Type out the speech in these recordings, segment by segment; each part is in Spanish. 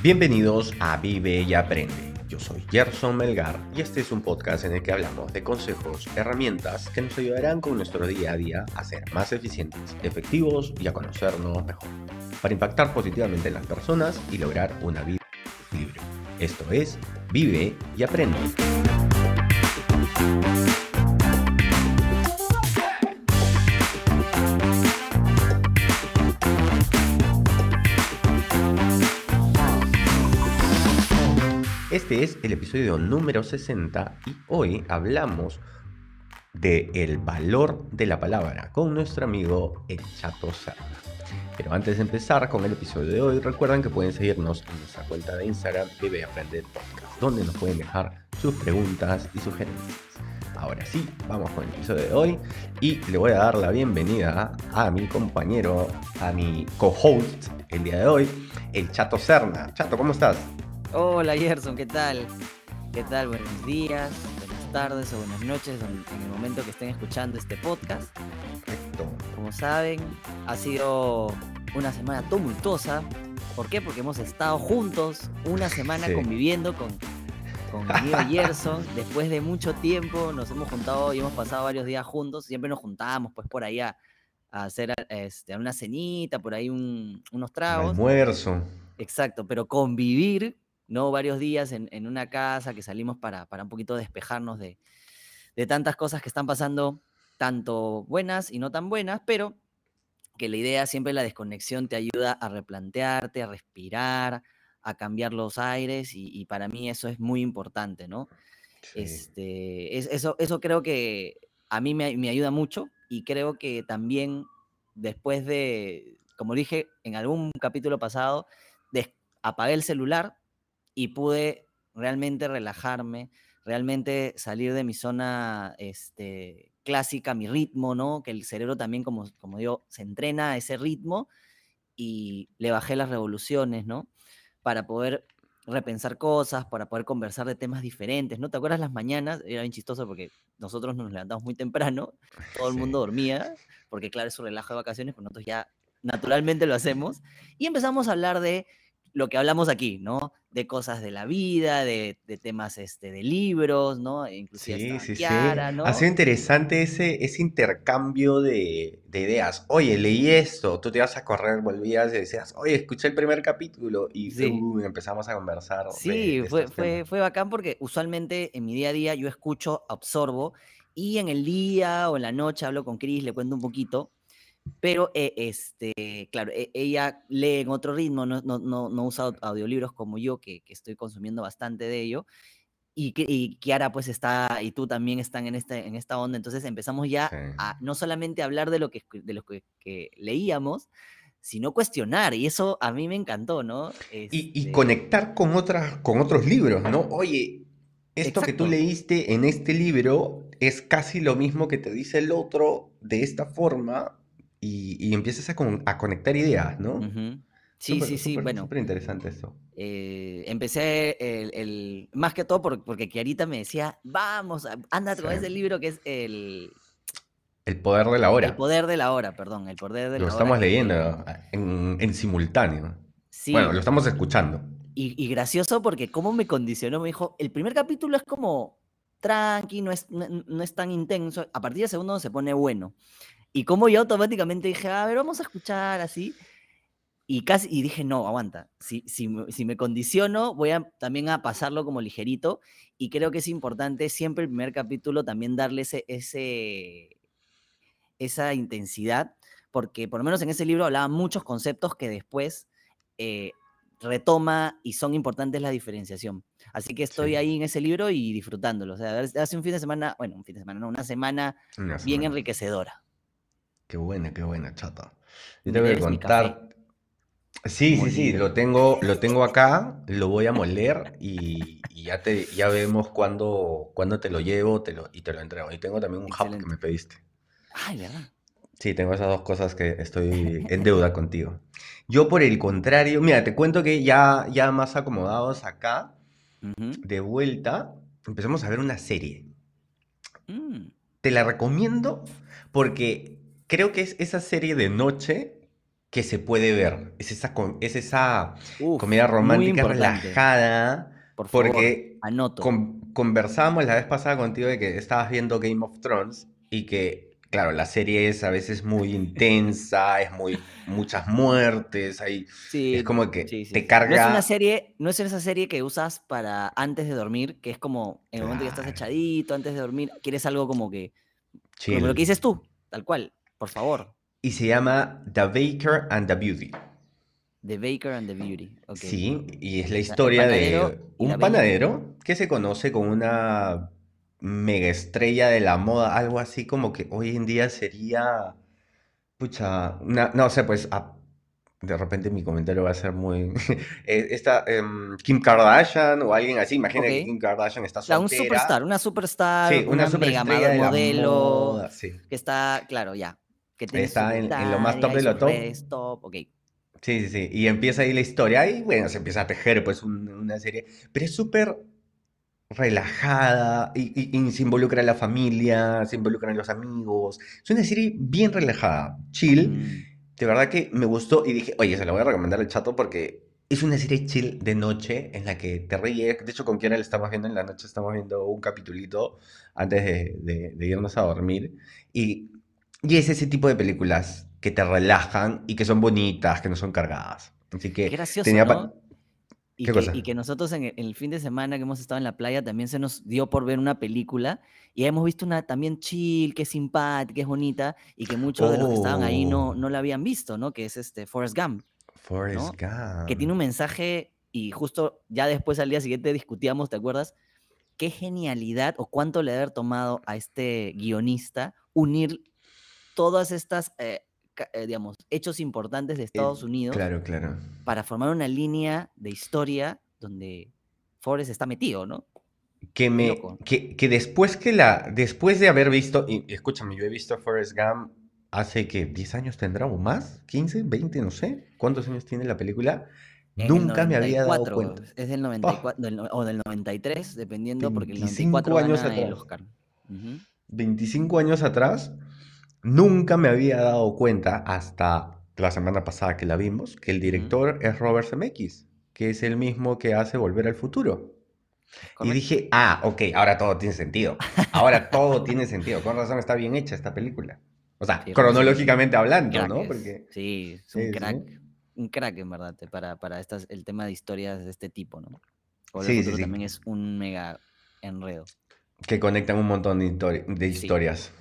Bienvenidos a Vive y Aprende. Yo soy Gerson Melgar y este es un podcast en el que hablamos de consejos, herramientas que nos ayudarán con nuestro día a día a ser más eficientes, efectivos y a conocernos mejor, para impactar positivamente en las personas y lograr una vida libre. Esto es Vive y Aprende. Este es el episodio número 60 y hoy hablamos de el valor de la palabra con nuestro amigo El Chato Serna. Pero antes de empezar con el episodio de hoy, recuerden que pueden seguirnos en nuestra cuenta de Instagram Vive Aprender Podcast, donde nos pueden dejar sus preguntas y sugerencias. Ahora sí, vamos con el episodio de hoy y le voy a dar la bienvenida a mi compañero, a mi co-host el día de hoy, el Chato Serna. Chato, ¿cómo estás? Hola Gerson, ¿qué tal? ¿Qué tal? Buenos días, buenas tardes o buenas noches en el momento que estén escuchando este podcast. Perfecto. Como saben, ha sido una semana tumultuosa. ¿Por qué? Porque hemos estado juntos una semana Sí. conviviendo con, con mi amigo Gerson. Después de mucho tiempo nos hemos juntado y hemos pasado varios días juntos. Siempre nos juntábamos pues por ahí a, a hacer este, una cenita, por ahí un- unos tragos. Almuerzo. Exacto, pero convivir, ¿no? Varios días en, en una casa que salimos para, para un poquito despejarnos de, de tantas cosas que están pasando, tanto buenas y no tan buenas, pero que la idea siempre la desconexión te ayuda a replantearte, a respirar, a cambiar los aires y, y para mí eso es muy importante, ¿no? Sí. Este, es, eso, eso creo que a mí me, me ayuda mucho y creo que también después de, como dije en algún capítulo pasado, des- apagué el celular y pude realmente relajarme, realmente salir de mi zona este, clásica, mi ritmo, ¿no? Que el cerebro también, como, como digo, se entrena a ese ritmo y le bajé las revoluciones, ¿no? Para poder repensar cosas, para poder conversar de temas diferentes, ¿no? ¿Te acuerdas las mañanas? Era bien chistoso porque nosotros nos levantamos muy temprano, todo el Sí. mundo dormía, porque claro, es su relajo de vacaciones, pues nosotros ya naturalmente lo hacemos, y empezamos a hablar de lo que hablamos aquí, ¿no? De cosas de la vida, de, de temas este, de libros, ¿no? Inclusive Sí, sí, sí. Kiara, ¿no? Ha sido interesante ese, ese intercambio de, de ideas. Oye, leí esto, tú te ibas a correr, volvías y decías, oye, escuché el primer capítulo y Sí. uh, empezamos a conversar Sí, de fue, fue, fue bacán porque usualmente en mi día a día yo escucho, absorbo y en el día o en la noche hablo con Chris, le cuento un poquito, pero eh, este, claro, e- ella lee en otro ritmo, no, no, no, no usa au- audiolibros como yo, que, que estoy consumiendo bastante de ello, y, que- y Kiara pues está, y tú también están en, este, en esta onda, entonces empezamos ya Sí. a no solamente hablar de lo que, de lo que, que leíamos, sino cuestionar, y eso a mí me encantó, ¿no? Y, y Este, conectar con otras, con otros libros, ¿no? Oye, esto que tú leíste en este libro es casi lo mismo que te dice el otro de esta forma y, y empiezas a, con- a conectar ideas, ¿no? Ujú. Sí, Súper, sí, sí, súper, bueno, súper interesante esto. eh, empecé el, el- más que todo por- porque Kiarita me decía, vamos, a- ándate con Sí. ese libro que es el, El poder de la el hora. poder de la hora, perdón, el poder de Lo la hora. estamos que- leyendo en, en simultáneo. Sí, Bueno, lo estamos escuchando. y, y gracioso porque cómo me condicionó, me dijo, el primer capítulo es como tranqui, no es, no, no es tan intenso, a partir del segundo se pone bueno. Y como yo automáticamente dije, a ver, vamos a escuchar así. Y casi y dije, no, aguanta. Si, si, si me condiciono, voy a también a pasarlo como ligerito. Y creo que es importante siempre el primer capítulo también darle ese, ese, esa intensidad, porque por lo menos en ese libro hablaba muchos conceptos que después eh, retoma y son importantes la diferenciación. Así que estoy Sí. ahí en ese libro y disfrutándolo. O sea, hace un fin de semana, bueno, un fin de semana, no, una semana Una bien semana. enriquecedora. Qué buena, qué buena, chata. Yo Me te voy a debes mi contar. Sí, sí, sí, lo tengo, lo tengo acá, lo voy a moler y, y ya te, ya vemos cuándo, cuándo te lo llevo te lo, y te lo entrego. Y tengo también un hub que Excelente. me pediste. Ay, ¿verdad? Sí, tengo esas dos cosas que estoy en deuda contigo. Yo por el contrario, mira, te cuento que ya, ya más acomodados acá, de vuelta, empezamos a ver una serie. Mm, Te la recomiendo porque creo que es esa serie de noche que se puede ver. Es esa, es esa Uf, comedia romántica relajada. Por favor, Porque anoto. con- conversamos la vez pasada contigo de que estabas viendo Game of Thrones y que, claro, la serie es a veces muy intensa, es muy muchas muertes, hay, Sí, es como que sí, sí, te sí. No es una carga. serie, no es esa serie que usas para antes de dormir, que es como en el momento que estás Claro. echadito, antes de dormir, quieres algo como que, como lo chill. que dices tú, tal cual, por favor. Y se llama The Baker and the Beauty. The Baker and the Beauty. Sí, y es la historia de un panadero que se conoce como una mega estrella de la moda, algo así como que hoy en día sería, pucha, una- no sé, pues a- de repente mi comentario va a ser muy, eh, esta em, Kim Kardashian o alguien así, imagina que. Kim Kardashian está Claro, un soltera, superstar, una superstar, sí, una una mega la modelo, moda, sí. que está, claro, ya, que tiene Está en, en lo más top de lo top. top, ok. Sí, sí, sí. Y empieza ahí la historia y bueno, se empieza a tejer pues un- una serie. Pero es súper relajada y, y- y se involucra la familia, se involucran los amigos. Es una serie bien relajada, chill. Mm, De verdad que me gustó y dije, oye, se la voy a recomendar al chato porque es una serie chill de noche en la que te ríes. De hecho, con Kiara la estamos viendo en la noche, estamos viendo un capitulito antes de, de- de irnos a dormir. Y, y es ese tipo de películas que te relajan y que son bonitas, que no son cargadas. Así Qué que gracioso, tenía ¿no? Y ¿Qué que, cosa? y que nosotros en el, fin de semana que hemos estado en la playa también se nos dio por ver una película y hemos visto una también chill, que es simpática, que es bonita y que muchos de los que estaban ahí no, Oh. no la habían visto, ¿no? Que es este Forrest Gump, Forrest ¿no? que tiene Gump. un mensaje y justo ya después al día siguiente discutíamos, ¿te acuerdas? Qué genialidad o cuánto le haber tomado a este guionista unir todas estas, eh, eh, digamos, hechos importantes de Eh, Estados Unidos claro, claro. para formar una línea de historia donde Forrest está metido, ¿no? Que me, que, que después que la, después de haber visto, y escúchame, yo he visto Forrest Gump hace que 10 años tendrá o más, 15, 20, no sé, ¿cuántos años tiene la película? El Nunca me había dado 94, cuenta. es del Pa, 94 del no- o del 93, dependiendo, porque el 25 94 años gana el atrás. Oscar. Ujú. 25 años atrás, nunca me había dado cuenta hasta la semana pasada que la vimos, que el director es Robert Zemeckis, que es el mismo que hace Volver al Futuro. Y Correcto. dije, ah, ok, ahora todo tiene sentido. Ahora todo tiene sentido. Con razón está bien hecha esta película. O sea, Sí, cronológicamente hablando, crack ¿no? es. Porque, Sí, es un sí, crack, sí. un crack en verdad, para, para estas, el tema de historias de este tipo, ¿no? Volver al Sí, sí, futuro sí. también es un mega enredo. Que conectan un montón de, histori- de Sí. historias.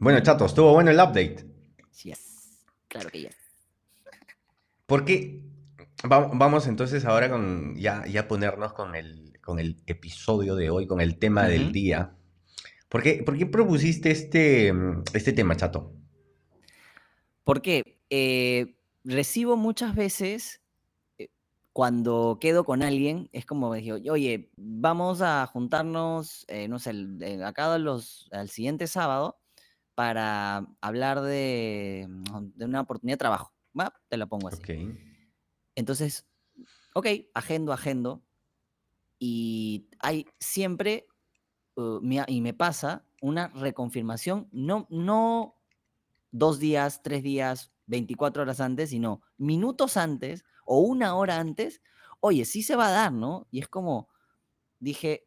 Bueno, chato, estuvo bueno el update. Yes. Claro que yes. Porque va- vamos entonces ahora con ya, ya ponernos con el, con el episodio de hoy, con el tema del día. ¿Por qué, por qué propusiste este, este tema, chato? Porque eh, recibo muchas veces eh, cuando quedo con alguien, es como digo, oye, vamos a juntarnos, eh, no sé, el- acá los, al siguiente sábado para hablar de, mm, de una oportunidad de trabajo. ¿Va? Te la pongo así. Ok. Entonces, ok, agendo, agendo. Y hay siempre, uh, me y me pasa, una reconfirmación, no, no dos días, tres días, 24 horas antes, sino minutos antes o una hora antes, oye, sí se va a dar, ¿no? Y es como, dije,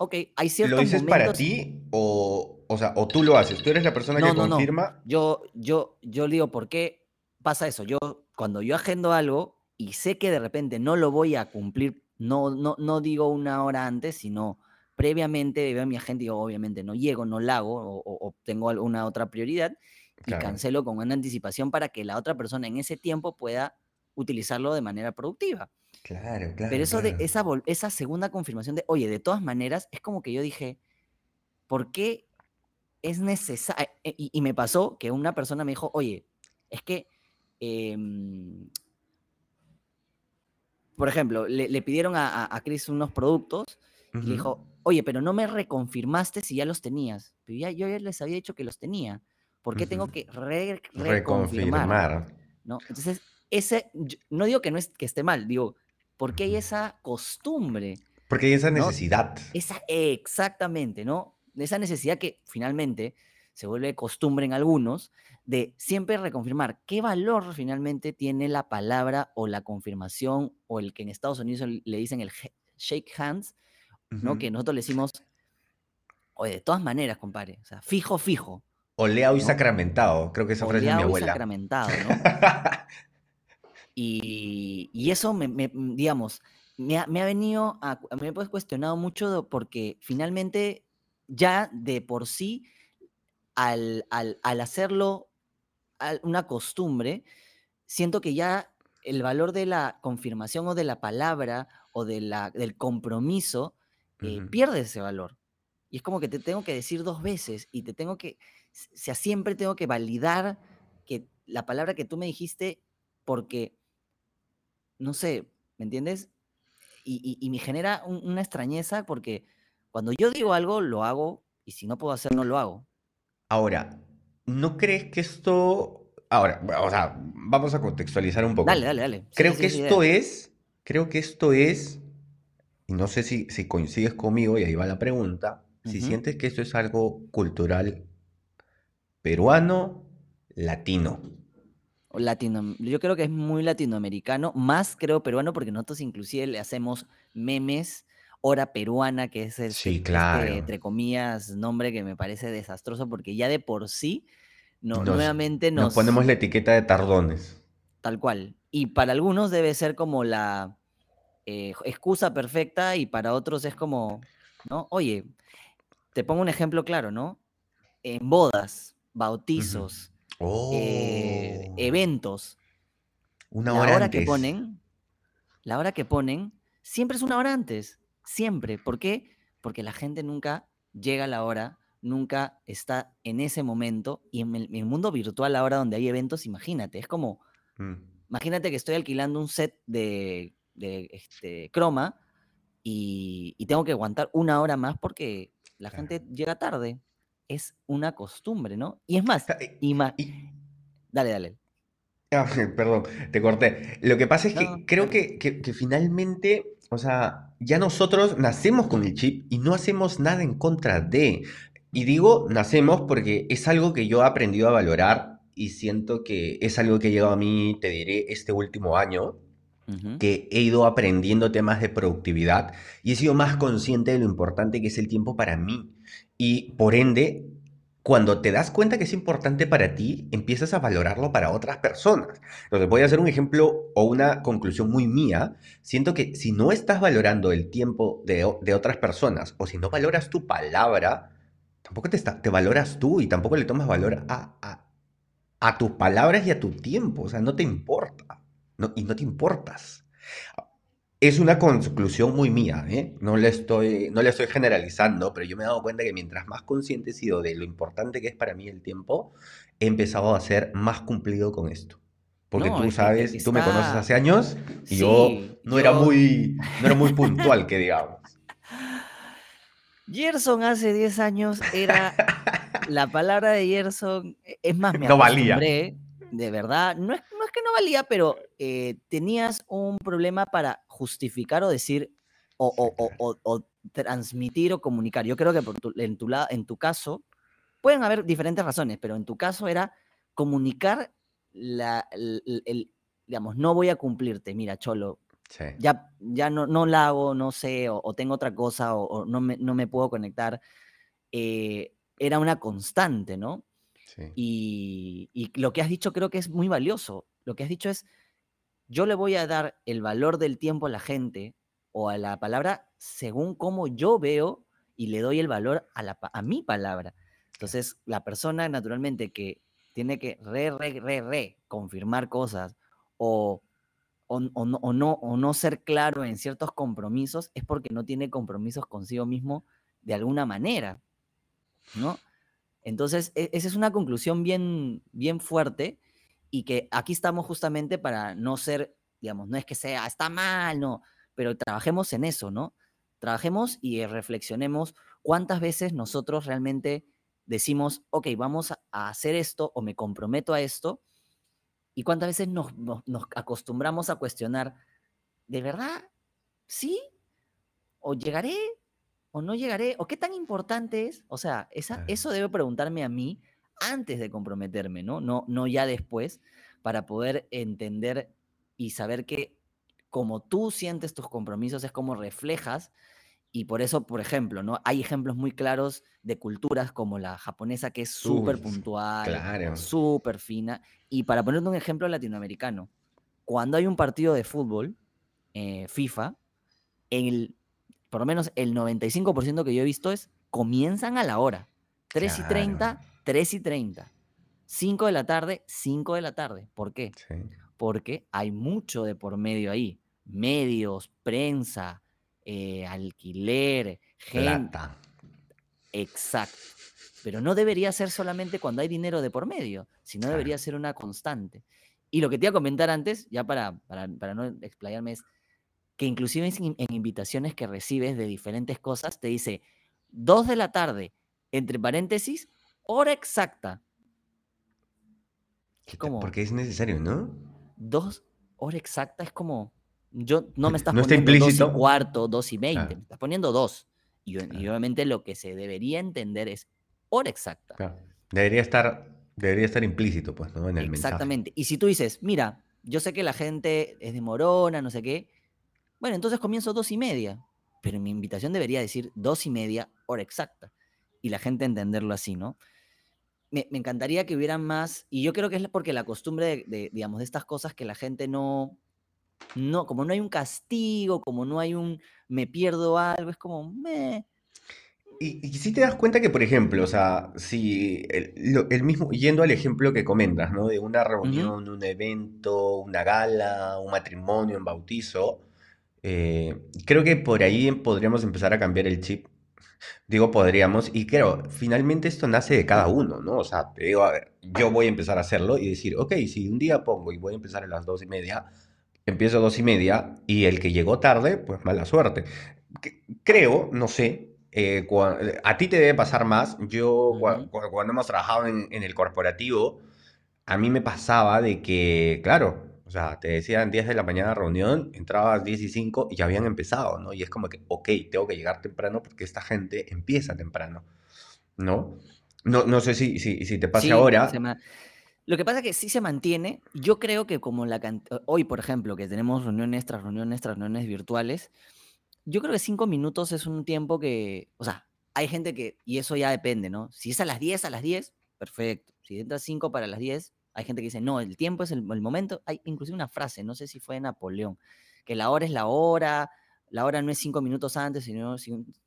ok, hay ¿Lo ciertos dices para momentos... ti o, o sea, o tú lo haces? ¿Tú eres la persona No, que no, no. confirma? Yo, yo, yo digo, ¿por qué pasa eso? Yo, cuando yo agendo algo y sé que de repente no lo voy a cumplir, no, no, no digo una hora antes, sino previamente veo mi agenda y digo, obviamente no llego, no la hago o, o- tengo alguna otra prioridad y Claro. cancelo con una anticipación para que la otra persona en ese tiempo pueda utilizarlo de manera productiva. Claro, claro, Pero eso de claro. esa, vol- esa segunda confirmación de, oye, de todas maneras, es como que yo dije, ¿por qué es necesario? Y, y me pasó que una persona me dijo, oye, es que, em, por ejemplo, le, le pidieron a, Chris unos productos y le dijo, oye, pero no me reconfirmaste si ya los tenías. Pero ya, yo ya les había dicho que los tenía. ¿Por qué tengo que re- reconfirmar? Reconfirmar. ¿no? Entonces, ese, no digo que no es que esté mal, digo, ¿por qué hay esa costumbre? Porque hay esa ¿no? necesidad. Esa, exactamente, ¿no? Esa necesidad que finalmente, se vuelve costumbre en algunos, de siempre reconfirmar qué valor finalmente tiene la palabra o la confirmación o el que en Estados Unidos le dicen el shake hands, ¿no? Que nosotros le decimos, oye, de todas maneras, compadre, o sea, fijo, fijo. Oleado y sacramentado, creo que esa frase de mi abuela. Y sacramentado, ¿no? y, eso, me, digamos, me ha, venido a, me he cuestionado mucho porque finalmente ya de por sí, al, al hacerlo una costumbre, siento que ya el valor de la confirmación o de la palabra o de la, del compromiso eh, pierde ese valor. Y es como que te tengo que decir dos veces y te tengo que, o sea, siempre tengo que validar que la palabra que tú me dijiste porque, no sé, ¿me entiendes? Y, me genera una extrañeza porque cuando yo digo algo, lo hago y si no puedo hacer, no lo hago. Ahora, ¿no crees que esto... Ahora, o sea, vamos a contextualizar un poco. Dale, dale, dale. creo que esto es, creo que esto es, y no sé si, si coincides conmigo, y ahí va la pregunta, si sientes que esto es algo cultural peruano, latino. Latino, yo creo que es muy latinoamericano, más creo peruano, porque nosotros inclusive le hacemos memes, hora peruana, que es el, sí, este, claro. entre comillas, nombre que me parece desastroso, porque ya de por sí no, nuevamente nos, nos, ponemos la etiqueta de tardones. Tal cual. Y para algunos debe ser como la eh, excusa perfecta y para otros es como, ¿no? Oye, te pongo un ejemplo claro, ¿no? En bodas, bautizos, eh, oh. eventos. Una hora, la hora que ponen, la hora que ponen, siempre es una hora antes. Siempre. ¿Por qué? Porque la gente nunca llega a la hora nunca está en ese momento y en el, mundo virtual ahora donde hay eventos, imagínate, es como, mm. imagínate que estoy alquilando un set de, de este, croma y, tengo que aguantar una hora más porque la gente llega tarde. Es una costumbre, ¿no? Y es más, y, dale, dale. Ah, perdón, te corté. Lo que pasa es que creo que, que finalmente, o sea, ya nosotros nacemos con el chip y no hacemos nada en contra de. Y digo nacemos porque es algo que yo he aprendido a valorar y siento que es algo que ha llegado a mí, te diré, este último año, que he ido aprendiendo temas de productividad y he sido más consciente de lo importante que es el tiempo para mí. Y por ende, cuando te das cuenta que es importante para ti, empiezas a valorarlo para otras personas. Entonces, voy a hacer un ejemplo o una conclusión muy mía. Siento que si no estás valorando el tiempo de, de otras personas o si no valoras tu palabra, tampoco te, te valoras tú y tampoco le tomas valor a, a, tus palabras y a tu tiempo. O sea, no te importa. Y no te importas. Es una conclusión muy mía, ¿eh? no, le estoy, no le estoy generalizando, pero yo me he dado cuenta que mientras más consciente he sido de lo importante que es para mí el tiempo, he empezado a ser más cumplido con esto. Porque tú sabes, tú me conoces hace años y yo, no, Era muy, no era muy puntual, que digamos. Gerson hace 10 años era la palabra de Gerson, e, es más, me no valía. de verdad, no es, no es, que no valía, pero eh, tenías un problema para justificar o decir o, o, o, transmitir o comunicar. Yo creo que por en, tu, en tu caso, pueden haber diferentes razones, pero en tu caso era comunicar la, el, digamos, no voy a cumplirte, mira, Cholo, ya, ya no, no la hago, no sé, o, tengo otra cosa, o, no, me, no, me, puedo conectar. Eh, era una constante, ¿no? Y, y, lo que has dicho creo que es muy valioso. Lo que has dicho es, yo le voy a dar el valor del tiempo a la gente o a la palabra según cómo yo veo y le doy el valor a, la, a mi palabra. Entonces, la persona naturalmente que tiene que re, re, re, re confirmar cosas o o, no, o, no, ser claro en ciertos compromisos es porque no tiene compromisos consigo mismo de alguna manera, ¿no? Entonces, e, esa es una conclusión bien, bien fuerte y que aquí estamos justamente para no ser, digamos, no es que sea, está mal, no, pero trabajemos en eso, ¿no? Trabajemos y reflexionemos cuántas veces nosotros realmente decimos, ok, vamos a hacer esto o me comprometo a esto, ¿Y cuántas veces nos, acostumbramos a cuestionar, ¿de verdad? ¿Sí? ¿O llegaré? o no llegaré? ¿O qué tan importante es? O sea, esa, eso debe preguntarme a mí antes de comprometerme, ¿no? No, no ya después, para poder entender y saber que como tú sientes tus compromisos es como reflejas y por eso, por ejemplo, ¿no? Hay ejemplos muy claros de culturas como la japonesa, que es súper puntual, súper fina. Y para ponerte un ejemplo latinoamericano, cuando hay un partido de fútbol, eh, FIFA, el por lo menos el 95% que yo he visto es comienzan a la hora. 3 y 30, 3 y 30. 5 de la tarde, 5 de la tarde. ¿Por qué? Porque hay mucho de por medio ahí. Medios, prensa, eh, alquiler, gente. Exacto. Pero no debería ser solamente cuando hay dinero de por medio, sino debería ser una constante. Y lo que te iba a comentar antes, ya para, para, para no explayarme, es que inclusive en, invitaciones que recibes de diferentes cosas, te dice 2 de la tarde, entre paréntesis, hora exacta. como, Porque es necesario, ¿no? Dos, hora exacta es como, yo no me estás poniendo dos y cuarto, dos y veinte, me estás poniendo dos. Y, obviamente lo que se debería entender es hora exacta. Debería estar, debería estar implícito, pues, ¿no? En el Exactamente. Y si tú dices, mira, yo sé que la gente es de Morona, no sé qué, bueno, entonces comienzo dos y media, pero mi invitación debería decir dos y media, hora exacta, y la gente entenderlo así, ¿no? Me, encantaría que hubiera más, y yo creo que es porque la costumbre de, digamos, de estas cosas que la gente no, no, como no hay un castigo, como no hay un me pierdo algo, es como, me... Y, si te das cuenta que, por ejemplo, o sea, si el, mismo, yendo al ejemplo que comentas, ¿no? De una reunión, un evento, una gala, un matrimonio, un bautizo, eh, creo que por ahí podríamos empezar a cambiar el chip. Digo, podríamos, y creo, finalmente esto nace de cada uno, ¿no? O sea, te digo, a ver, yo voy a empezar a hacerlo y decir, ok, si un día pongo y voy a empezar a las dos y media, empiezo a dos y media y el que llegó tarde, pues mala suerte. Creo, no sé, eh, a ti te debe pasar más. Yo, cuando hemos trabajado en, en, el corporativo, a mí me pasaba de que, claro, sea, te decían 10 de la mañana reunión, entrabas 10 y 5 y ya habían empezado, ¿no? Y es como que, ok, tengo que llegar temprano porque esta gente empieza temprano, ¿no? No, no sé si, si, si te pasa ahora. Lo que pasa es que sí se mantiene. Yo creo que como la hoy, por ejemplo, que tenemos reuniones tras reuniones tras reuniones virtuales, yo creo que 5 minutos es un tiempo que, o sea, hay gente que, y eso ya depende, ¿no? Si es a las 10, a las 10, perfecto. Si entras 5 para las 10, hay gente que dice, no, el tiempo es el, momento. Hay inclusive una frase, no sé si fue de Napoleón, que la hora es la hora, la hora no es cinco minutos antes, sino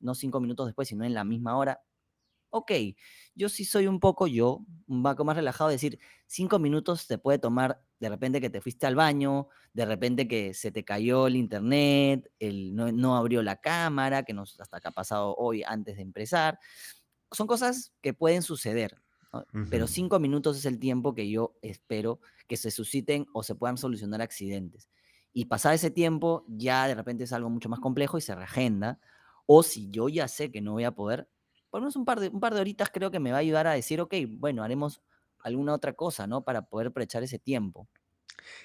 no cinco minutos después, sino en la misma hora. Ok, yo sí soy un poco yo, un poco más relajado, decir, cinco minutos te puede tomar de repente que te fuiste al baño, de repente que se te cayó el internet, el, no, no abrió la cámara, que nos hasta que ha pasado hoy antes de empezar. Son cosas que pueden suceder. Pero cinco minutos es el tiempo que yo espero que se susciten o se puedan solucionar accidentes. Y pasar ese tiempo ya de repente es algo mucho más complejo y se reagenda. O si yo ya sé que no voy a poder, por lo menos un par de, un par de horitas creo que me va a ayudar a decir, ok, bueno, haremos alguna otra cosa, ¿no? Para poder aprovechar ese tiempo.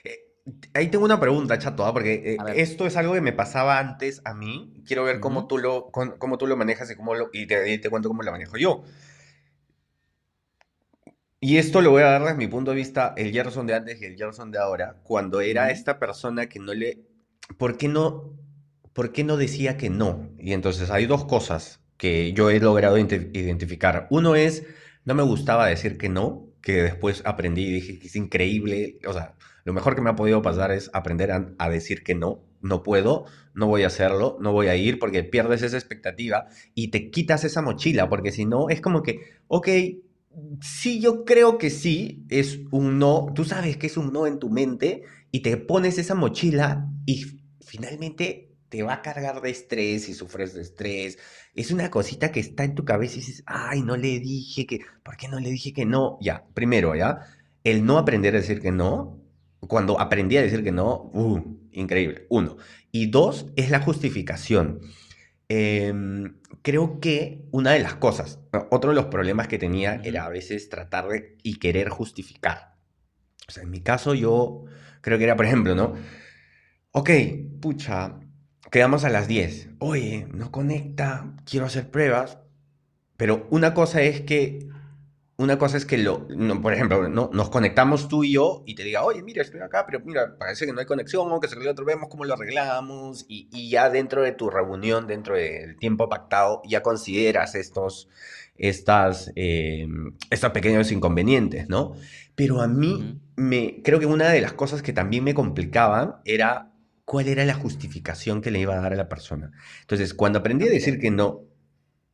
Eh, ahí tengo una pregunta, Chato, ¿ah? porque eh, esto es algo que me pasaba antes a mí. Quiero ver cómo, tú lo, cómo, tú lo manejas y, cómo lo, y te, te, cuento cómo lo manejo yo. Y esto lo voy a dar desde mi punto de vista, el Gerson de antes y el Gerson de ahora, cuando era esta persona que no le... ¿Por qué no, ¿Por qué no decía que no? Y entonces hay dos cosas que yo he logrado identificar. Uno es, no me gustaba decir que no, que después aprendí y dije que es increíble. O sea, lo mejor que me ha podido pasar es aprender a, a, decir que no, no puedo, no voy a hacerlo, no voy a ir porque pierdes esa expectativa y te quitas esa mochila, porque si no es como que, ok, sí, yo creo que sí, es un no. Tú sabes que es un no en tu mente y te pones esa mochila y finalmente te va a cargar de estrés y sufres de estrés. Es una cosita que está en tu cabeza y dices, ay, no le dije que, ¿por qué no le dije que no? Ya, primero, ¿ya? El no aprender a decir que no, cuando aprendí a decir que no, uh, increíble, uno. Y dos, es la justificación. Em, creo que una de las cosas, otro de los problemas que tenía era a veces tratar de y querer justificar. O sea, en mi caso yo creo que era, por ejemplo, ¿no? Ok, pucha, quedamos a las 10. Oye, no conecta, quiero hacer pruebas. Pero una cosa es que una cosa es que, lo, por ejemplo, ¿no? nos conectamos tú y yo y te diga, oye, mira, estoy acá, pero mira, parece que no hay conexión, o que se otro, vemos cómo lo arreglamos, y, y, ya dentro de tu reunión, dentro del tiempo pactado, ya consideras estos, estas, eh, estos pequeños inconvenientes, ¿no? Pero a mí, me, creo que una de las cosas que también me complicaban era cuál era la justificación que le iba a dar a la persona. Entonces, cuando aprendí a decir que no,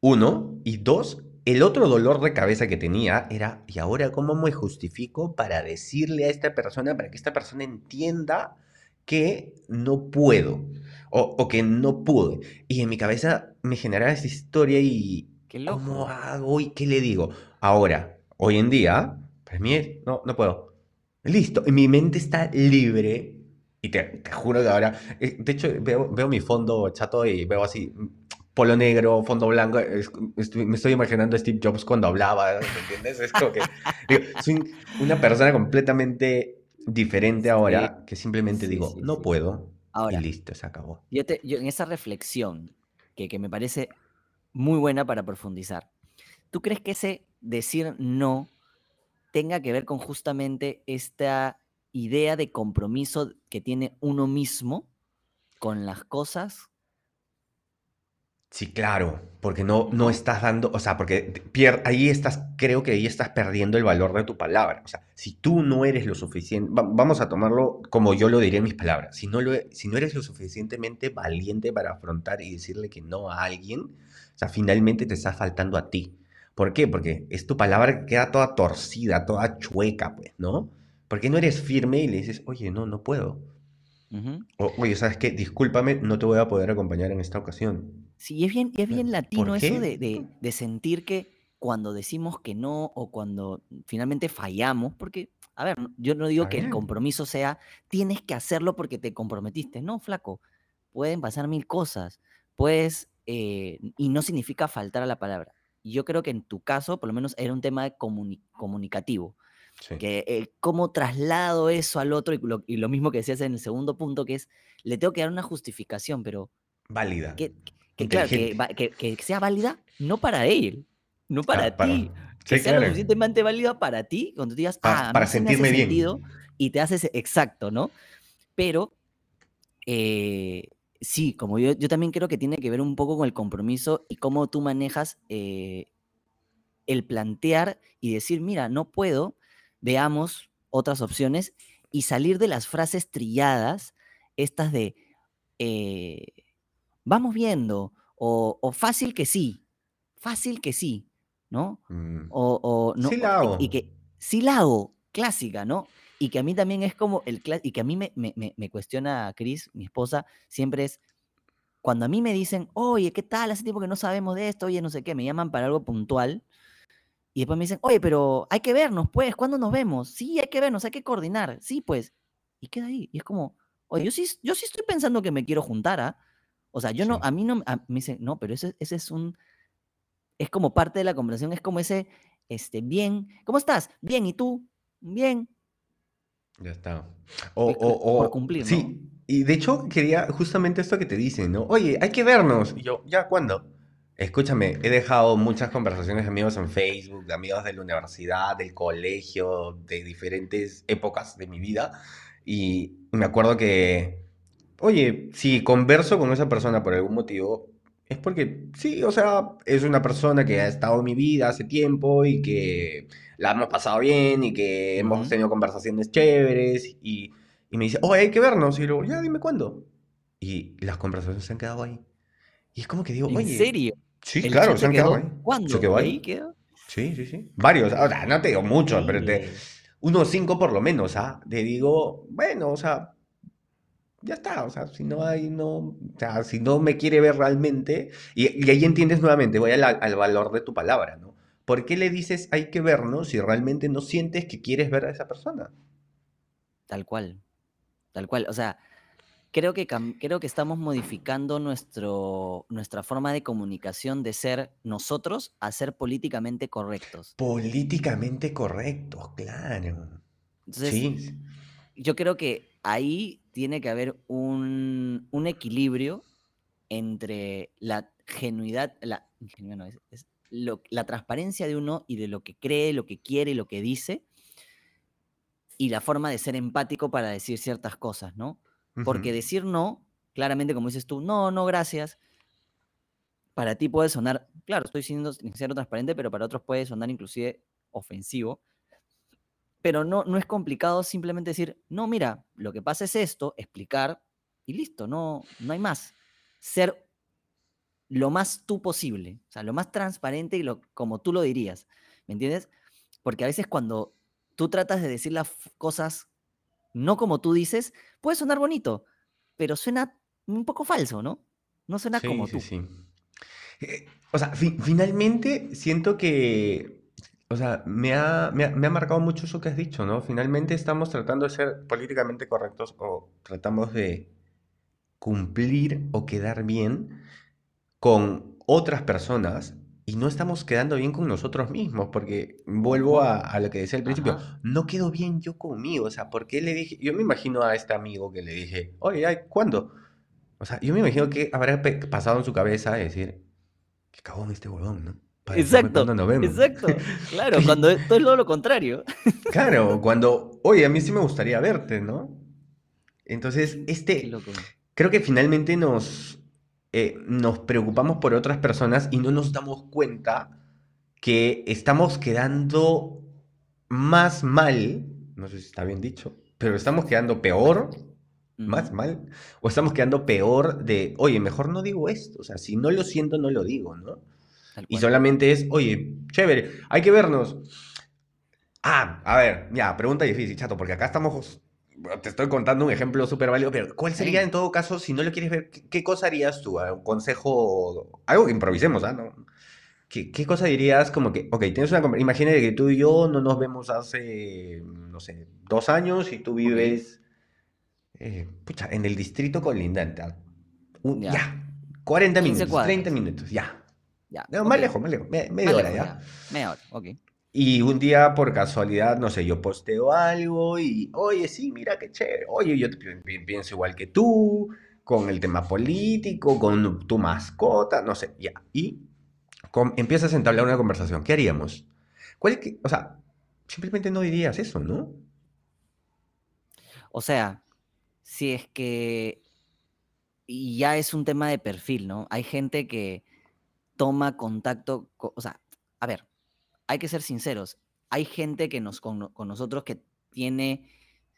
uno, y dos, el otro dolor de cabeza que tenía era, ¿y ahora cómo me justifico para decirle a esta persona, para que esta persona entienda que no puedo o, que no pude? Y en mi cabeza me generaba esta historia y, ¿cómo hago y qué le digo? Ahora, hoy en día, para mí es, no, no puedo. Listo, mi mente está libre y te, juro que ahora, eh, de hecho, veo, veo mi fondo chato y veo así, polo negro, fondo blanco. me estoy imaginando a Steve Jobs cuando hablaba, ¿me entiendes? Es como que soy una persona completamente diferente ahora que simplemente digo, no puedo. Ahora, y listo, se acabó. Yo, te, yo en esa reflexión que, que me parece muy buena para profundizar, ¿tú crees que ese decir no tenga que ver con justamente esta idea de compromiso que tiene uno mismo con las cosas Sí, claro, porque no, no estás dando, o sea, porque ahí estás, creo que ahí estás perdiendo el valor de tu palabra. O sea, si tú no eres lo suficiente, vamos a tomarlo como yo lo diría en mis palabras, si no, lo, e, si no eres lo suficientemente valiente para afrontar y decirle que no a alguien, o sea, finalmente te está faltando a ti. ¿Por qué? Porque es tu palabra que queda toda torcida, toda chueca, pues, ¿no? Porque no eres firme y le dices, oye, no, no puedo. o, oye, ¿sabes qué? Discúlpame, no te voy a poder acompañar en esta ocasión. Sí, es bien, es bien latino eso de, sentir que cuando decimos que no o cuando finalmente fallamos, porque, a ver, yo no digo que el compromiso sea, tienes que hacerlo porque te comprometiste. No, flaco, pueden pasar mil cosas, pues, y no significa faltar a la palabra. Yo creo que en tu caso, por lo menos, era un tema comunicativo. Que eh, cómo traslado eso al otro y lo, y lo, mismo que decías en el segundo punto, que es, le tengo que dar una justificación, pero... Válida. ¿qué, que, que, sea válida, no para él, no para ti. que sea lo suficientemente válida para ti, cuando tú digas, para, ah, para sentirme bien. y te haces exacto, ¿no? Pero eh, sí, como yo, yo también creo que tiene que ver un poco con el compromiso y cómo tú manejas eh, el plantear y decir, mira, no puedo, veamos otras opciones y salir de las frases trilladas, estas de, eh, vamos viendo, o, fácil que sí, fácil que sí, ¿no? Mm. O, no, sí la hago. Y, que sí la hago, clásica, ¿no? Y que a mí también es como el y que a mí me, me, me cuestiona Cris, mi esposa, siempre es cuando a mí me dicen, oye, ¿qué tal? Hace tiempo que no sabemos de esto, oye, no sé qué, me llaman para algo puntual. Y después me dicen, oye, pero hay que vernos, pues, ¿cuándo nos vemos? Sí, hay que vernos, hay que coordinar. Sí, pues. Y queda ahí. Y es como, oye, yo sí, yo sí estoy pensando que me quiero juntar, ¿ah? O sea, yo no, a mí no, me dice, no, pero ese, ese es un, es como parte de la conversación, es como ese, este, bien, ¿cómo estás? Bien, ¿y tú? Bien. Ya está. O, o, o cumplir, sí, y de hecho quería justamente esto que te dicen, ¿no? Oye, hay que vernos. Y yo, ¿ya cuándo? Escúchame, he dejado muchas conversaciones de amigos en Facebook, de amigos de la universidad, del colegio, de diferentes épocas de mi vida. Y me acuerdo que Oye, si converso con esa persona por algún motivo, es porque sí, o sea, es una persona que ha estado en mi vida hace tiempo y que la hemos pasado bien y que hemos tenido conversaciones chéveres y, me dice, oye, hay que vernos. Y luego, ya, dime cuándo. Y las conversaciones se han quedado ahí. Y es como que digo, oye. ¿En serio? Sí, claro, se han quedado ahí. ¿Cuándo? ¿Se quedó ahí? quedó? Sí, sí, sí. Varios. Ahora, no te digo muchos, pero te, unos cinco por lo menos, ¿ah? Te digo, bueno, o sea, ya está, o sea, si no hay, no, o sea, si no me quiere ver realmente, y, ahí entiendes nuevamente, voy al, valor de tu palabra, ¿no? ¿Por qué le dices hay que vernos si realmente no sientes que quieres ver a esa persona? Tal cual, tal cual, o sea, creo que, creo que estamos modificando nuestro, nuestra forma de comunicación de ser nosotros a ser políticamente correctos. Políticamente correctos, claro. sí. yo creo que ahí tiene que haber un, equilibrio entre la genuidad, la, la transparencia de uno y de lo que cree, lo que quiere, lo que dice, y la forma de ser empático para decir ciertas cosas, ¿no? Porque decir no, claramente como dices tú, no, no, gracias, para ti puede sonar, claro, estoy siendo sincero, transparente, pero para otros puede sonar inclusive ofensivo. Pero no, no es complicado simplemente decir, no, mira, lo que pasa es esto, explicar y listo, no, no hay más. Ser lo más tú posible, o sea, lo más transparente y lo, como tú lo dirías, ¿me entiendes? Porque a veces cuando tú tratas de decir las cosas no como tú dices, puede sonar bonito, pero suena un poco falso, ¿no? No suena como tú. Sí, sí. Eh, o sea, finalmente siento que, o sea, me ha, me, me ha marcado mucho eso que has dicho, ¿no? Finalmente estamos tratando de ser políticamente correctos o tratamos de cumplir o quedar bien con otras personas y no estamos quedando bien con nosotros mismos, porque vuelvo a, lo que decía al principio, no quedo bien yo conmigo, o sea, ¿por qué le dije? Yo me imagino a este amigo que le dije, oye, ¿cuándo? O sea, yo me imagino que habrá pasado en su cabeza decir, qué cagón este bolón, ¿no? Exacto, exacto, claro, cuando esto es lo contrario. claro, cuando, oye, a mí sí me gustaría verte, ¿no? Entonces, este, creo que finalmente nos, eh, nos preocupamos por otras personas y no nos damos cuenta que estamos quedando más mal, no sé si está bien dicho, pero estamos quedando peor, más mal, o estamos quedando peor de, oye, mejor no digo esto, o sea, si no lo siento, no lo digo, ¿no? Y solamente es, oye, chévere, hay que vernos. Ah, a ver, ya, pregunta difícil, chato, porque acá estamos te estoy contando un ejemplo súper válido, pero ¿cuál sería en todo caso, si no lo quieres ver, qué, cosa harías tú? Un consejo, algo que improvisemos, ¿ah? ¿No? ¿Qué, ¿Qué, cosa dirías como que, ok, tienes una imagínate que tú y yo no nos vemos hace, no sé, dos años y tú vives, eh, pucha, en el distrito colindante. ¿ah? ya. 40 minutos, 30 minutos, ya. Ya. Más lejos, más lejos, media hora ya. Media hora, ok. Y un día, por casualidad, no sé, yo posteo algo y, oye, sí, mira qué chévere. Oye, yo pienso igual que tú, con el tema político, con tu mascota, no sé, ya. Y empiezas a entablar una conversación. ¿Qué haríamos? ¿Cuál que, o sea, simplemente no dirías eso, ¿no? O sea, si es que ya es un tema de perfil, ¿no? Hay gente que toma contacto, o sea, a ver, hay que ser sinceros, hay gente que nos, con, nosotros que tiene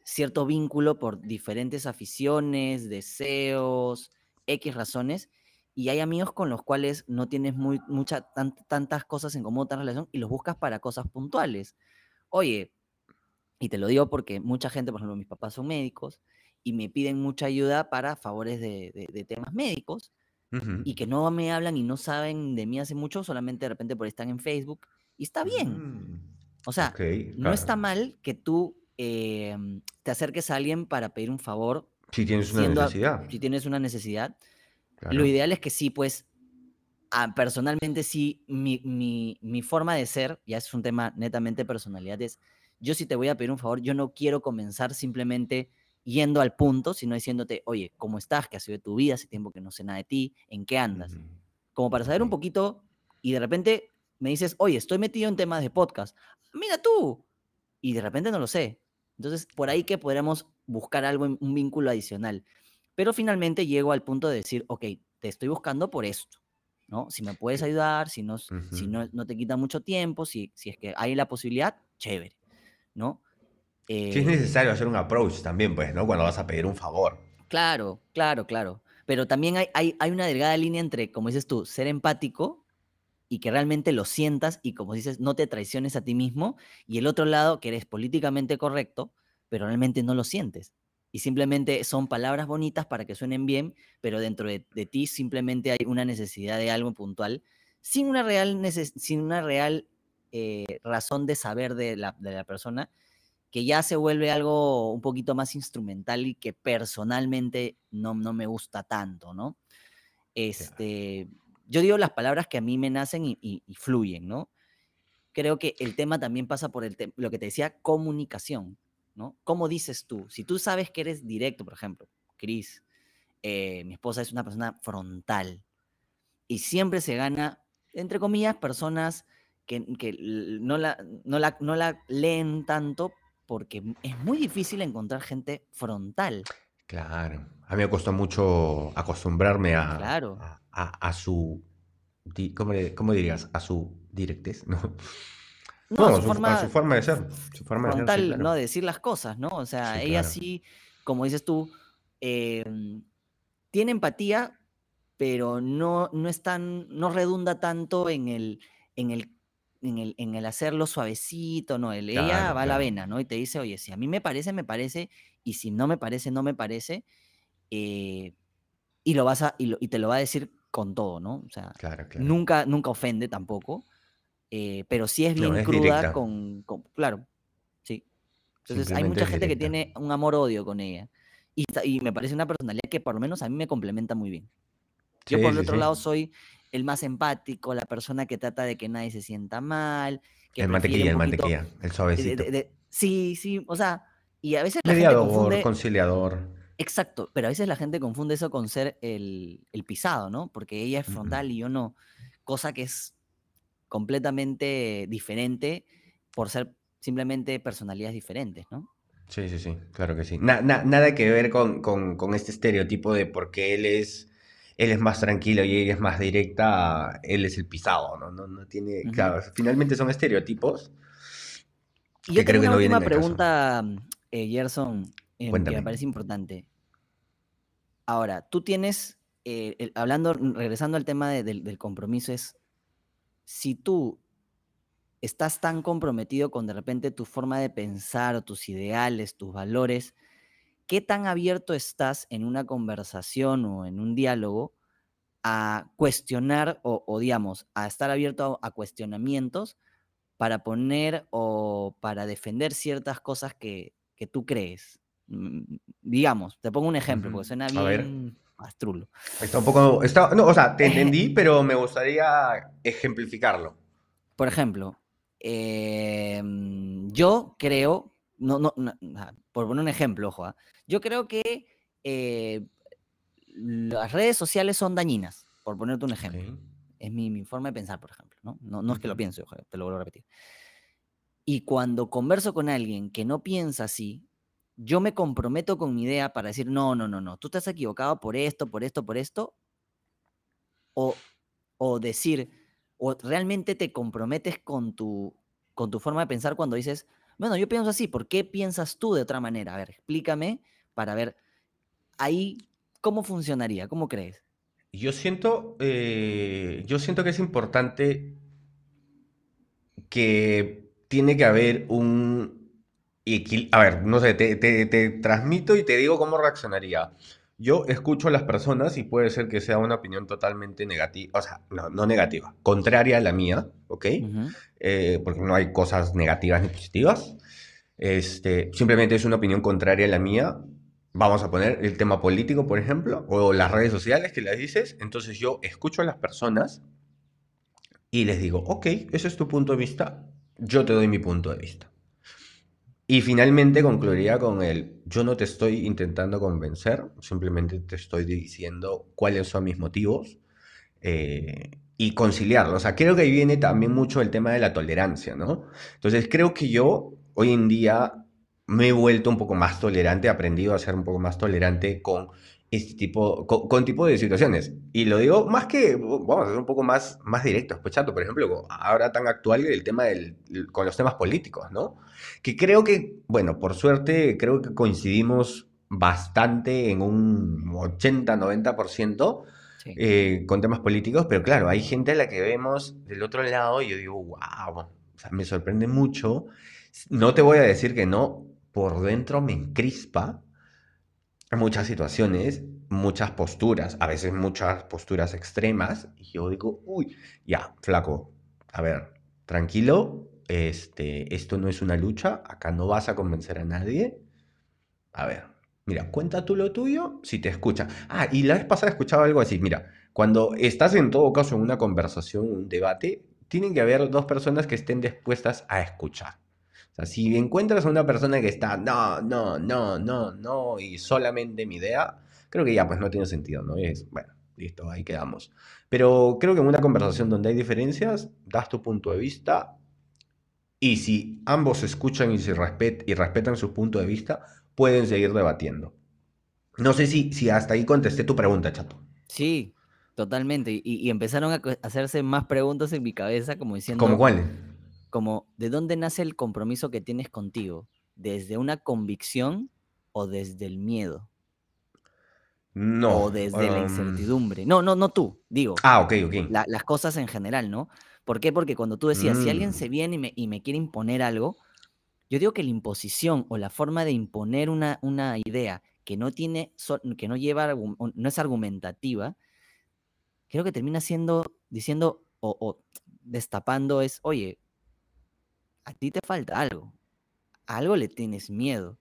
cierto vínculo por diferentes aficiones, deseos, X razones, y hay amigos con los cuales no tienes mucha, tantas cosas en común, tanta relación, y los buscas para cosas puntuales. Oye, y te lo digo porque mucha gente, por ejemplo, mis papás son médicos, y me piden mucha ayuda para favores de, temas médicos, y que no me hablan y no saben de mí hace mucho, solamente de repente por estar en Facebook, y está bien. Mm, o sea, no está mal que tú em, te acerques a alguien para pedir un favor. Si tienes una necesidad. si tienes una necesidad. Lo ideal es que sí, pues, ah, personalmente sí, mi, mi, mi, forma de ser, ya es un tema netamente personalidad, es, yo si te voy a pedir un favor, yo no quiero comenzar simplemente yendo al punto, sino diciéndote, oye, ¿cómo estás? ¿Qué ha sido de tu vida? Hace tiempo que no sé nada de ti, ¿en qué andas? Como para saber un poquito y de repente me dices, oye, estoy metido en temas de podcast. Mira tú. Y de repente no lo sé. Entonces, por ahí que podríamos buscar algo, un vínculo adicional. Pero finalmente llego al punto de decir, ok, te estoy buscando por esto. ¿no? Si me puedes ayudar, si no, si no, no, te quita mucho tiempo, si, si es que hay la posibilidad, chévere, ¿no? Si es eh, necesario hacer un approach también, pues, ¿no? Cuando vas a pedir un favor. Claro, claro, claro. Pero también hay, hay, hay una delgada línea entre, como dices tú, ser empático y que realmente lo sientas y como dices, no te traiciones a ti mismo, y el otro lado, que eres políticamente correcto, pero realmente no lo sientes. Y simplemente son palabras bonitas para que suenen bien, pero dentro de, ti simplemente hay una necesidad de algo puntual, sin una real, sin una real eh, razón de saber de la, de la persona, que ya se vuelve algo un poquito más instrumental y que personalmente no, no me gusta tanto, ¿no? Este, yo digo las palabras que a mí me nacen y, fluyen, ¿no? Creo que el tema también pasa por el lo que te decía, comunicación, ¿no? ¿Cómo dices tú? Si tú sabes que eres directo, por ejemplo, Cris, eh, mi esposa es una persona frontal y siempre se gana, entre comillas, personas que, que no, la, no, la, no la leen tanto porque es muy difícil encontrar gente frontal. Claro. A mí me costó mucho acostumbrarme a, Claro. a, a- a su, ¿cómo, le- cómo dirías? A su directez, ¿no? No, No, su su- a su forma de ser, su forma de ser, sí, frontal, claro. ¿no? De decir las cosas, ¿no? O sea, Sí, ella claro. sí, como dices tú, em, tiene empatía, pero no, no es tan, no redunda tanto en el, en el, en el, en el hacerlo suavecito, ¿no? El- ella Claro, va a la vena, ¿no? Y te dice, oye, si a mí me parece, me parece, y si no me parece, no me parece, eh, y lo vas a, y, lo- y te lo va a decir con todo, ¿no? O sea, Claro, nunca, nunca ofende tampoco, eh, pero sí es bien es cruda con, con- claro, sí. Entonces hay mucha gente que tiene un amor-odio con ella. Y, me parece una personalidad que por lo menos a mí me complementa muy bien. Yo Sí, por el otro sí. lado soy el más empático, la persona que trata de que nadie se sienta mal, que El mantequilla, el mantequilla, el suavecito. de- de- sí, sí, o sea, y a veces la gente Mediador, confunde, conciliador. exacto, pero a veces la gente confunde eso con ser el, el pisado, ¿no? Porque ella es frontal y yo no, cosa que es completamente diferente por ser simplemente personalidades diferentes, ¿no? Sí, sí, sí, claro que sí. Na- na- nada que ver con, con- con este estereotipo de porque él es, él es más tranquilo y ella es más directa, él es el pisado, ¿no? No, no tiene, claro, finalmente son estereotipos Y yo creo tengo que una no última pregunta, eh, Gerson, em, que me parece importante. Ahora, tú tienes, eh, el- hablando, regresando al tema de- del, del compromiso, es si tú estás tan comprometido con de repente tu forma de pensar o tus ideales, tus valores, ¿qué tan abierto estás en una conversación o en un diálogo a cuestionar o, o, digamos, a estar abierto a, a cuestionamientos para poner o para defender ciertas cosas que, que tú crees? Mm, Digamos, te pongo un ejemplo, porque Ujú. suena A ver. bien pastrulo. Está un poco, está, no, o sea, te entendí, pero me gustaría ejemplificarlo. Por ejemplo, em, yo creo, no, no, no, por poner un ejemplo, ojo, ah, yo creo que eh, las redes sociales son dañinas, por ponerte un ejemplo. Ok. Es mi, mi forma de pensar, por ejemplo. No, no, no es que lo piense, ojo, te lo vuelvo a repetir. Y cuando converso con alguien que no piensa así, yo me comprometo con mi idea para decir, no, no, no, no, tú estás equivocado por esto, por esto, por esto. O, o decir, o realmente te comprometes con tu, con tu forma de pensar cuando dices, bueno, yo pienso así, ¿por qué piensas tú de otra manera? A ver, explícame para ver ahí cómo funcionaría, ¿cómo crees? Yo siento, eh, yo siento que es importante que tiene que haber un A ver, no sé, te transmito y te digo cómo reaccionaría. Yo escucho a las personas y puede ser que sea una opinión totalmente negativa, o sea, no, no negativa, contraria a la mía, ¿ok? Eh, porque no hay cosas negativas ni positivas. Este, simplemente es una opinión contraria a la mía. Vamos a poner el tema político, por ejemplo, o las redes sociales que las dices. Entonces yo escucho a las personas y les digo, ok, ese es tu punto de vista, yo te doy mi punto de vista. Y finalmente concluiría con el, yo no te estoy intentando convencer, simplemente te estoy diciendo cuáles son mis motivos eh, y conciliarlo. O sea, creo que ahí viene también mucho el tema de la tolerancia, ¿no? Entonces creo que yo hoy en día me he vuelto un poco más tolerante, he aprendido a ser un poco más tolerante con este tipo, con, con tipo de situaciones. Y lo digo más que, vamos a ser un poco más, más directos, pues chato, por ejemplo, ahora tan actual el tema del, con los temas políticos, ¿no? Que creo que, bueno, por suerte, creo que coincidimos bastante en un 80-90% sí. eh, con temas políticos, pero claro, hay gente a la que vemos del otro lado y yo digo, wow, o sea, me sorprende mucho. No te voy a decir que no, por dentro me encrispa muchas situaciones, muchas posturas, a veces muchas posturas extremas, y yo digo, uy, ya, flaco, a ver, tranquilo, este, esto no es una lucha, acá no vas a convencer a nadie. A ver, mira, cuenta tú lo tuyo si te escucha. Ah, y la vez pasada escuchaba algo así, mira, cuando estás en todo caso en una conversación, un debate, tienen que haber dos personas que estén dispuestas a escuchar. Sea, si encuentras a una persona que está, no, no, no, no, no, y solamente mi idea, creo que ya pues no tiene sentido, ¿no? es, bueno, listo, ahí quedamos. Pero creo que en una conversación donde hay diferencias, das tu punto de vista y si ambos escuchan y, se respet y respetan su punto de vista, pueden seguir debatiendo. No sé si, si hasta ahí contesté tu pregunta, chato. Sí, totalmente. Y, y empezaron a hacerse más preguntas en mi cabeza, como diciendo... ¿Cómo cuáles? Como, ¿de dónde nace el compromiso que tienes contigo? ¿Desde una convicción o desde el miedo? No. O desde la um, incertidumbre. No, no, no tú, digo. Ah, ok, ok. la- las cosas en general, ¿no? ¿Por qué? Porque cuando tú decías, si alguien Mm. se viene y me, y me quiere imponer algo, yo digo que la imposición o la forma de imponer una, una idea que no tiene, que no lleva, no es argumentativa, creo que termina siendo, diciendo o, o destapando es, oye, a ti te falta algo, a algo le tienes miedo,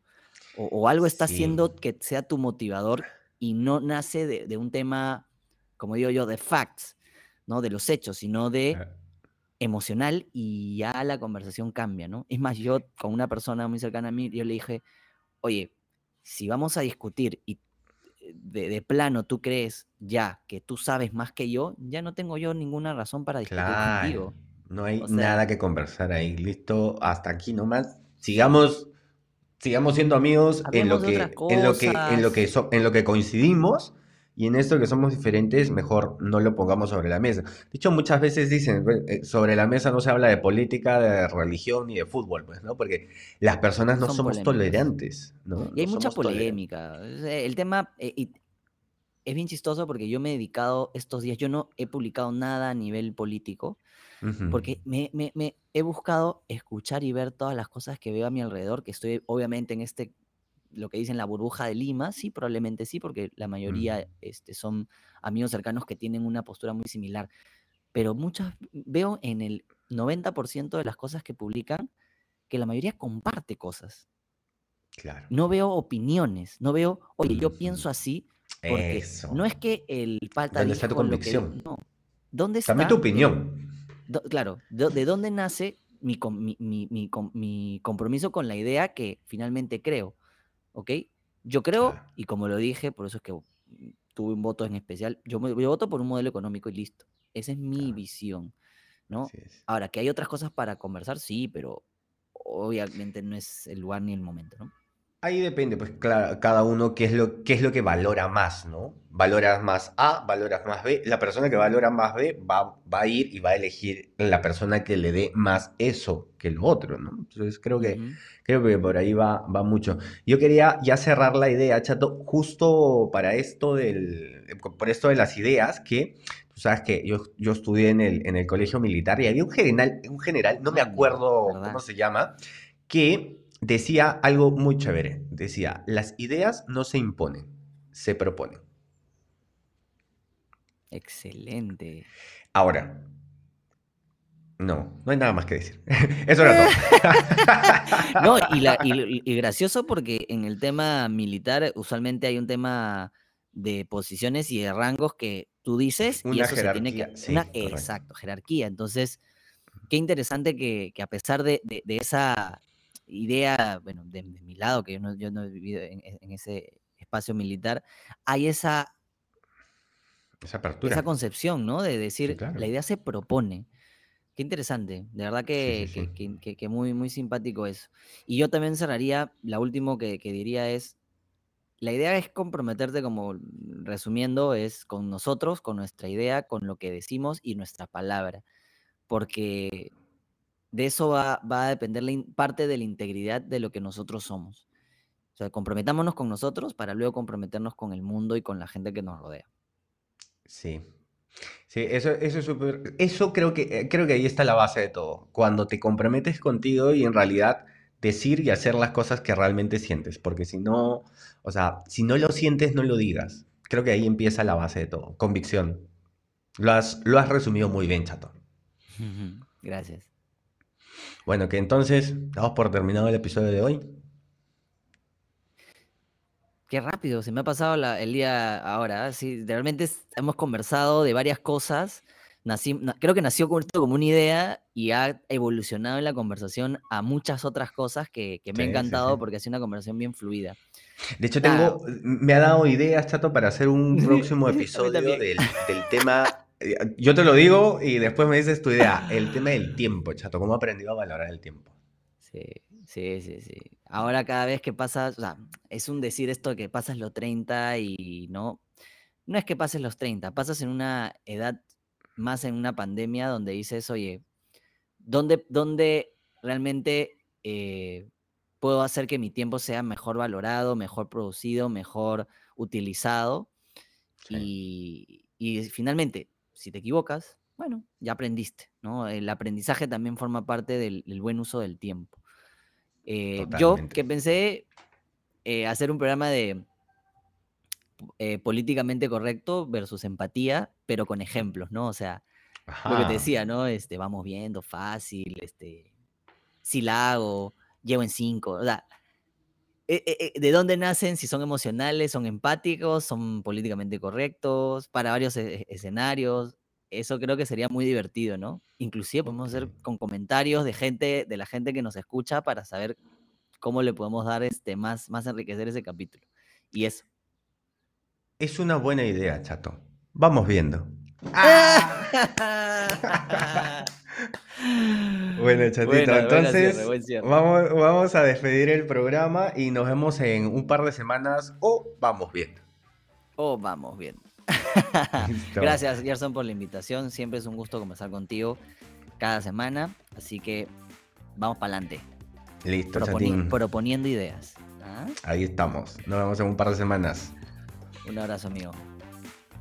o, o algo está Sí. haciendo que sea tu motivador y no nace de, de un tema, como digo yo, de facts, ¿no? De los hechos, sino de emocional y ya la conversación cambia, ¿no? Es más, yo con una persona muy cercana a mí, yo le dije, oye, si vamos a discutir y eh, de, de plano tú crees ya que tú sabes más que yo, ya no tengo yo ninguna razón para discutir Claro. contigo. No hay O sea- nada que conversar ahí. Listo, hasta aquí nomás. Sigamos, sigamos siendo amigos en lo que, en lo que, en lo que, so- en lo que coincidimos. Y en esto que somos diferentes, mejor no lo pongamos sobre la mesa. De hecho, muchas veces dicen, "Bueno, eh, sobre la mesa no se habla de política, de religión ni de fútbol, pues, ¿no? Porque las personas no Son somos polémicas. tolerantes, ¿no? Y hay No mucha tolerantes. polémica. o sea, El tema eh, y es bien chistoso porque yo me he dedicado estos días, yo no he publicado nada a nivel político, Ujú. porque me, me- me he buscado escuchar y ver todas las cosas que veo a mi alrededor, que estoy obviamente en este, lo que dicen la burbuja de Lima, sí, probablemente sí, porque la mayoría Ujú. este, son amigos cercanos que tienen una postura muy similar, pero muchas, veo en el 90% de las cosas que publican que la mayoría comparte cosas. Claro. No veo opiniones, no veo, oye, yo pienso así, porque Eso. no es que el pata ¿Dónde está tu lo que convicción? no. ¿Dónde está? También tu opinión. Do- claro, de, de dónde nace mi, com- mi, mi- mi com- mi compromiso con la idea que finalmente creo? ¿Ok? Yo creo, Claro. y como lo dije, por eso es que mm, tuve un voto en especial, yo, me, yo voto por un modelo económico y listo. Esa es mi Claro. visión, ¿no? Ahora, que hay otras cosas para conversar, sí, pero obviamente no es el lugar ni el momento, ¿no? Ahí depende, pues claro, cada uno qué es lo, qué es lo que valora más, ¿no? Valoras más A, valoras más B. La persona que valora más B va, va a ir y va a elegir la persona que le dé más eso que lo otro, ¿no? Entonces creo que, Ujú. creo que por ahí va, va mucho. Yo quería ya cerrar la idea, Chato, justo para esto del, por esto de las ideas, que tú sabes que yo, yo estudié en el, en el colegio militar y había un general, un general, no me Ah, acuerdo ¿verdad? cómo se llama, que decía algo muy chévere. Decía, las ideas no se imponen, se proponen. Excelente. Ahora, no, no hay nada más que decir. Eso era todo. No, y, la- y gracioso porque en el tema militar usualmente hay un tema de posiciones y de rangos que tú dices y eso se tiene que... sí, una- exacto, jerarquía. Entonces, qué interesante que, que a pesar de, de- de esa idea, bueno, de, de mi lado, que yo no, yo no he vivido en, en ese espacio militar, hay esa, Esa apertura. esa concepción, ¿no? De decir, claro. la idea se propone. Qué interesante, de verdad que, sí, sí. que- que- que- muy, muy simpático eso. Y yo también cerraría, la última que, que diría es, la idea es comprometerte, como resumiendo, es con nosotros, con nuestra idea, con lo que decimos y nuestra palabra, porque de eso va, va a depender la in- parte de la integridad de lo que nosotros somos. O sea, comprometámonos con nosotros para luego comprometernos con el mundo y con la gente que nos rodea. Sí. Sí, eso, eso es súper. Eso creo que, eh, creo que ahí está la base de todo. Cuando te comprometes contigo y en realidad decir y hacer las cosas que realmente sientes. Porque si no, o sea, si no lo sientes, no lo digas. Creo que ahí empieza la base de todo. Convicción. Lo has, lo has resumido muy bien, chato. Gracias. Bueno, que entonces damos por terminado el episodio de hoy. Qué rápido, se me ha pasado la- el día ahora. ¿eh? Sí, realmente es- hemos conversado de varias cosas, creo que nació como una idea y ha evolucionado en la conversación a muchas otras cosas que, me ha encantado porque ha sido una conversación bien fluida. De hecho, tengo, me ha dado ideas, Chato, para hacer un próximo episodio del, tema. Eh, yo te lo digo y después me dices tu idea. El tema del tiempo, Chato. ¿Cómo he aprendido a valorar el tiempo? Sí, sí, sí, sí. Ahora cada vez que pasas, o sea, es un decir esto que pasas los 30 y no, no es que pases los 30, pasas en una edad más en una pandemia donde dices, oye, ¿dónde, dónde realmente eh, puedo hacer que mi tiempo sea mejor valorado, mejor producido, mejor utilizado? Y, finalmente, si te equivocas, bueno, ya aprendiste, ¿no? El aprendizaje también forma parte del, buen uso del tiempo. Eh, yo que pensé eh, hacer un programa de eh, políticamente correcto versus empatía, pero con ejemplos, ¿no? O sea, lo que te decía, ¿no? Este, vamos viendo, fácil, este, si la hago, llevo en cinco, o sea, eh, eh, ¿de dónde nacen? Si son emocionales, son empáticos, son políticamente correctos, para varios e, escenarios. Eso creo que sería muy divertido, ¿no? Inclusive podemos hacer con comentarios de gente, de la gente que nos escucha para saber cómo le podemos dar este, más, más enriquecer ese capítulo. Y eso. Es una buena idea, chato. Vamos viendo. bueno, chatito, entonces vamos, vamos a despedir el programa y nos vemos en un par de semanas o vamos viendo. O vamos viendo. Gracias, Gerson, por la invitación. Siempre es un gusto conversar contigo cada semana. Así que vamos para adelante. Listo, Proponiendo ideas. ¿Ah? Ahí estamos. Nos vemos en un par de semanas. Un abrazo, amigo.